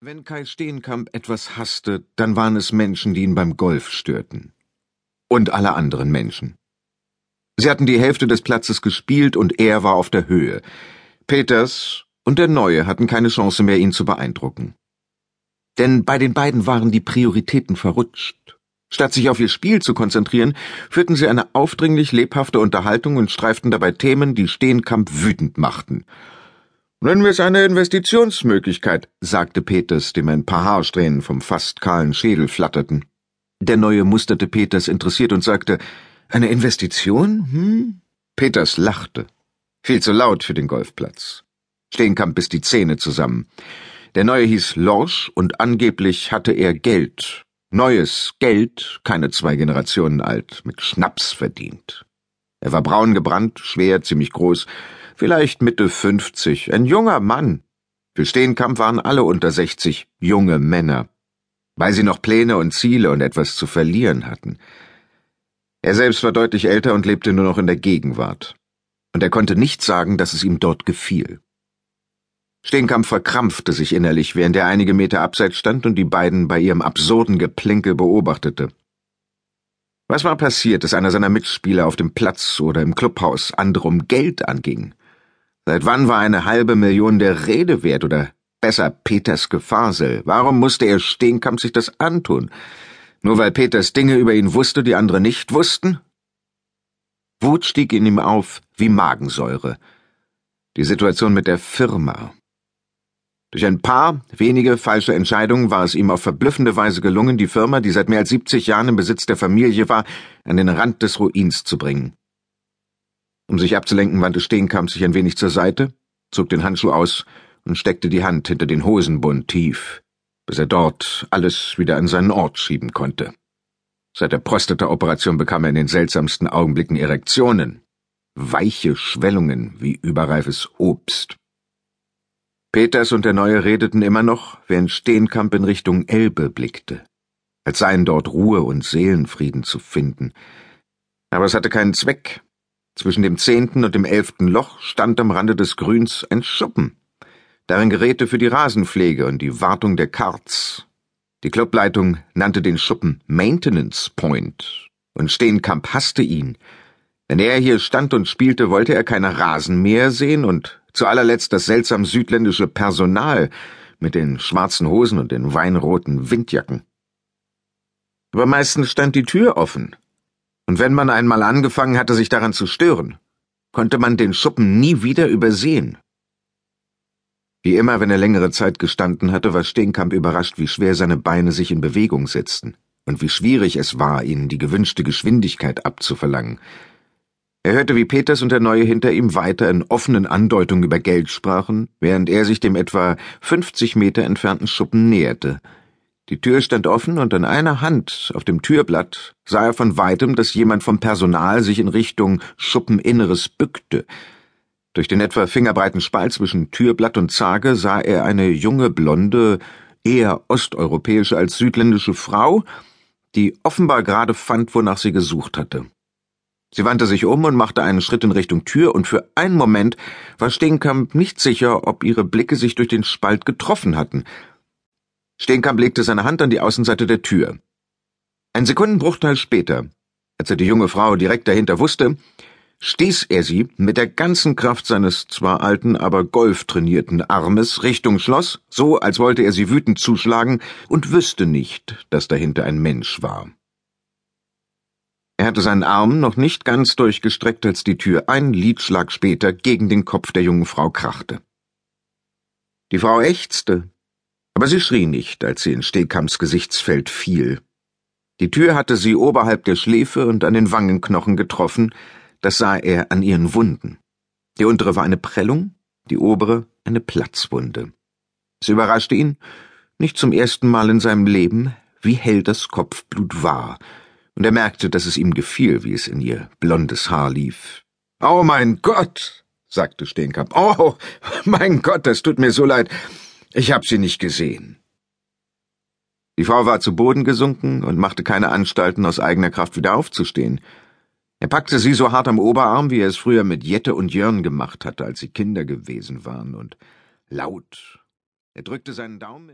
Wenn Kai Steenkamp etwas hasste, dann waren es Menschen, die ihn beim Golf störten. Und alle anderen Menschen. Sie hatten die Hälfte des Platzes gespielt und er war auf der Höhe. Peters und der Neue hatten keine Chance mehr, ihn zu beeindrucken. Denn bei den beiden waren die Prioritäten verrutscht. Statt sich auf ihr Spiel zu konzentrieren, führten sie eine aufdringlich lebhafte Unterhaltung und streiften dabei Themen, die Steenkamp wütend machten. Nennen wir es eine Investitionsmöglichkeit, sagte Peters, dem ein paar Haarsträhnen vom fast kahlen Schädel flatterten. Der Neue musterte Peters interessiert und sagte, eine Investition? Hm? Peters lachte. Viel zu laut für den Golfplatz. Steenkamp biss die Zähne zusammen. Der Neue hieß Lorsch und angeblich hatte er Geld. Neues Geld, keine zwei Generationen alt, mit Schnaps verdient. Er war braun gebrannt, schwer, ziemlich groß, vielleicht Mitte fünfzig, ein junger Mann. Für Steenkamp waren alle unter sechzig junge Männer, weil sie noch Pläne und Ziele und etwas zu verlieren hatten. Er selbst war deutlich älter und lebte nur noch in der Gegenwart. Und er konnte nicht sagen, dass es ihm dort gefiel. Steenkamp verkrampfte sich innerlich, während er einige Meter abseits stand und die beiden bei ihrem absurden Geplänkel beobachtete. Was war passiert, dass einer seiner Mitspieler auf dem Platz oder im Clubhaus andere um Geld anging? Seit wann war eine halbe Million der Rede wert oder besser Peters Gefasel? Warum musste er Steenkamp sich das antun? Nur weil Peters Dinge über ihn wusste, die andere nicht wussten? Wut stieg in ihm auf wie Magensäure. Die Situation mit der Firma. Durch ein paar wenige falsche Entscheidungen war es ihm auf verblüffende Weise gelungen, die Firma, die seit mehr als 70 Jahren im Besitz der Familie war, an den Rand des Ruins zu bringen. Um sich abzulenken, wandte Steenkamp sich ein wenig zur Seite, zog den Handschuh aus und steckte die Hand hinter den Hosenbund tief, bis er dort alles wieder an seinen Ort schieben konnte. Seit der Prostata-Operation bekam er in den seltsamsten Augenblicken Erektionen, weiche Schwellungen wie überreifes Obst. Peters und der Neue redeten immer noch, während Steenkamp in Richtung Elbe blickte, als seien dort Ruhe und Seelenfrieden zu finden. Aber es hatte keinen Zweck, zwischen dem zehnten und dem elften Loch stand am Rande des Grüns ein Schuppen, darin Geräte für die Rasenpflege und die Wartung der Karts. Die Clubleitung nannte den Schuppen Maintenance Point, und Steenkamp hasste ihn. Wenn er hier stand und spielte, wollte er keine Rasen mehr sehen und zu allerletzt das seltsam südländische Personal mit den schwarzen Hosen und den weinroten Windjacken. Aber meistens stand die Tür offen, und wenn man einmal angefangen hatte, sich daran zu stören, konnte man den Schuppen nie wieder übersehen. Wie immer, wenn er längere Zeit gestanden hatte, war Steenkamp überrascht, wie schwer seine Beine sich in Bewegung setzten und wie schwierig es war, ihnen die gewünschte Geschwindigkeit abzuverlangen. Er hörte, wie Peters und der Neue hinter ihm weiter in offenen Andeutungen über Geld sprachen, während er sich dem etwa 50 Meter entfernten Schuppen näherte – die Tür stand offen und an einer Hand auf dem Türblatt sah er von weitem, dass jemand vom Personal sich in Richtung Schuppeninneres bückte. Durch den etwa fingerbreiten Spalt zwischen Türblatt und Zage sah er eine junge, blonde, eher osteuropäische als südländische Frau, die offenbar gerade fand, wonach sie gesucht hatte. Sie wandte sich um und machte einen Schritt in Richtung Tür, und für einen Moment war Steenkamp nicht sicher, ob ihre Blicke sich durch den Spalt getroffen hatten – Steenkamp legte seine Hand an die Außenseite der Tür. Ein Sekundenbruchteil später, als er die junge Frau direkt dahinter wusste, stieß er sie mit der ganzen Kraft seines zwar alten, aber golftrainierten Armes Richtung Schloss, so als wollte er sie wütend zuschlagen und wüsste nicht, dass dahinter ein Mensch war. Er hatte seinen Arm noch nicht ganz durchgestreckt, als die Tür ein Liedschlag später gegen den Kopf der jungen Frau krachte. Die Frau ächzte, aber sie schrie nicht, als sie in Stehkamps Gesichtsfeld fiel. Die Tür hatte sie oberhalb der Schläfe und an den Wangenknochen getroffen, das sah er an ihren Wunden. Die untere war eine Prellung, die obere eine Platzwunde. Es überraschte ihn, nicht zum ersten Mal in seinem Leben, wie hell das Kopfblut war, und er merkte, dass es ihm gefiel, wie es in ihr blondes Haar lief. Oh mein Gott, sagte Steenkamp. Oh, mein Gott, das tut mir so leid. Ich hab sie nicht gesehen. Die Frau war zu Boden gesunken und machte keine Anstalten, aus eigener Kraft wieder aufzustehen. Er packte sie so hart am Oberarm, wie er es früher mit Jette und Jörn gemacht hatte, als sie Kinder gewesen waren, und laut. Er drückte seinen Daumen